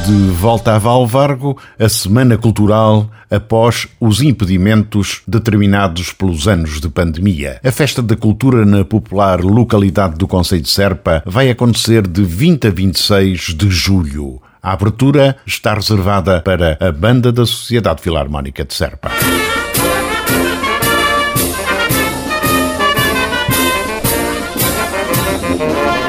De volta a Valvargo, a Semana Cultural após os impedimentos determinados pelos anos de pandemia. A Festa da Cultura na popular localidade do Conselho de Serpa vai acontecer de 20 a 26 de julho. A abertura está reservada para a Banda da Sociedade Filarmónica de Serpa.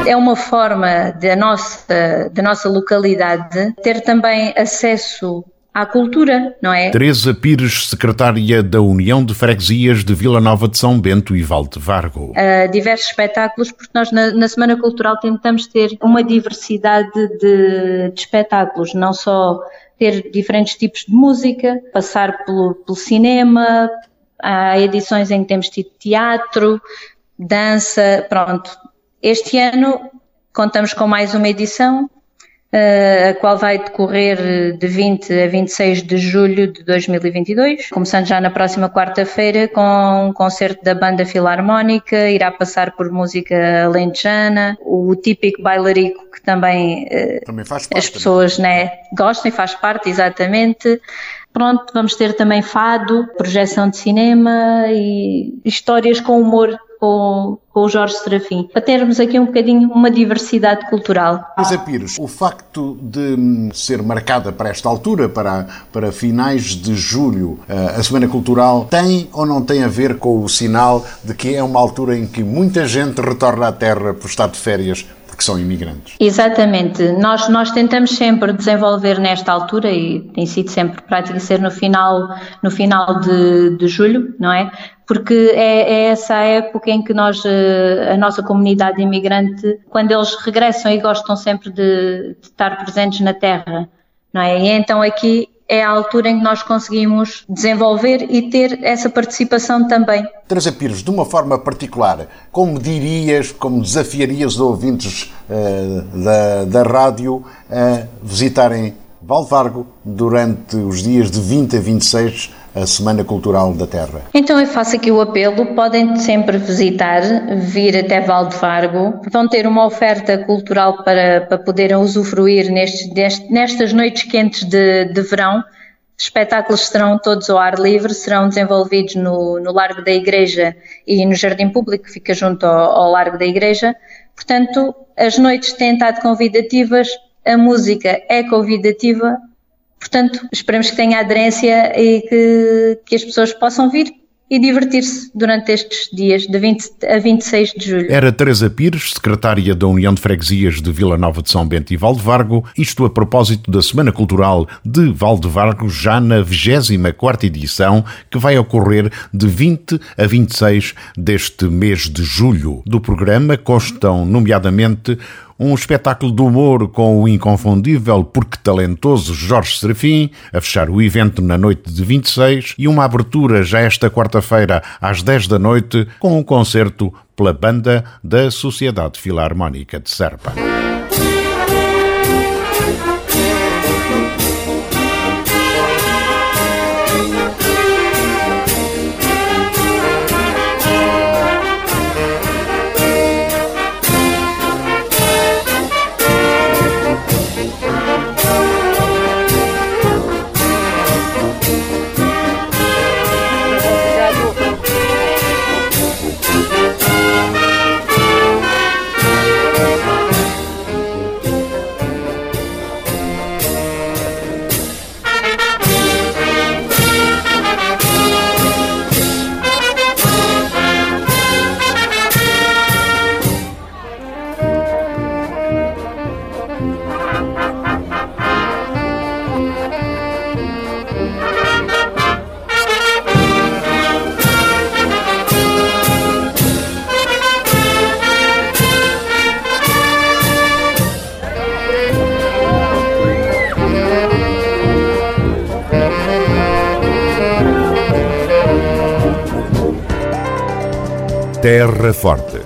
É uma forma da nossa, da nossa localidade ter também acesso à cultura, não é? Teresa Pires, secretária da União de Freguesias de Vila Nova de São Bento e Valde Vargo. Uh, diversos espetáculos, porque nós na, na, Semana Cultural tentamos ter uma diversidade de, de, espetáculos, não só ter diferentes tipos de música, passar pelo, pelo cinema, há edições em que temos tido teatro, dança, pronto, este ano contamos com mais uma edição, uh, a qual vai decorrer de 20 a 26 de julho de 2022, começando já na próxima quarta-feira com um concerto da Banda Filarmónica, irá passar por música alentejana, o típico bailarico que também, uh, também parte, as pessoas né, gostam e faz parte, exatamente. Pronto, vamos ter também fado, projeção de cinema e histórias com humor com, com o Jorge Serafim, para termos aqui um bocadinho uma diversidade cultural. José Pires, o facto de ser marcada para esta altura, para, para finais de julho, eh, a Semana Cultural, tem ou não tem a ver com o sinal de que é uma altura em que muita gente retorna à Terra por estar de férias porque são imigrantes. Exatamente. Nós, nós tentamos sempre desenvolver nesta altura, e tem sido sempre prática ser no final, no final de, de julho, não é? Porque é, é, essa época em que nós, eh, a nossa comunidade imigrante, quando eles regressam e gostam sempre de, de estar presentes na terra, não é? E então aqui é a altura em que nós conseguimos desenvolver e ter essa participação também. Teresa Pires, de uma forma particular, como dirias, como desafiarias os ouvintes uh, da, da rádio a visitarem Valvargo durante os dias de 20 a 26 a Semana Cultural da Terra. Então eu faço aqui o apelo, podem sempre visitar, vir até Valdevargo, vão ter uma oferta cultural para, para poderem usufruir nestes, nestas noites quentes de, de verão. Espetáculos serão todos ao ar livre, serão desenvolvidos no, no Largo da Igreja e no Jardim Público, que fica junto ao, ao Largo da Igreja. Portanto, as noites têm estado convidativas, a música é convidativa Portanto, esperamos que tenha aderência e que, que as pessoas possam vir e divertir-se durante estes dias, de 20 a 26 de julho. Era Teresa Pires, secretária da União de Freguesias de Vila Nova de São Bento e Valdevargo, isto a propósito da Semana Cultural de Valdevargo, já na 24 edição, que vai ocorrer de 20 a 26 deste mês de julho. Do programa constam, nomeadamente, um espetáculo de humor com o inconfundível porque talentoso Jorge Serafim, a fechar o evento na noite de 26, e uma abertura já esta quarta-feira às 10 da noite com um concerto pela banda da Sociedade Filarmónica de Serpa. Terra Forte.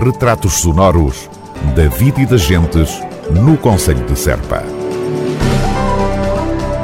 Retratos sonoros da vida e das gentes no Conselho de Serpa.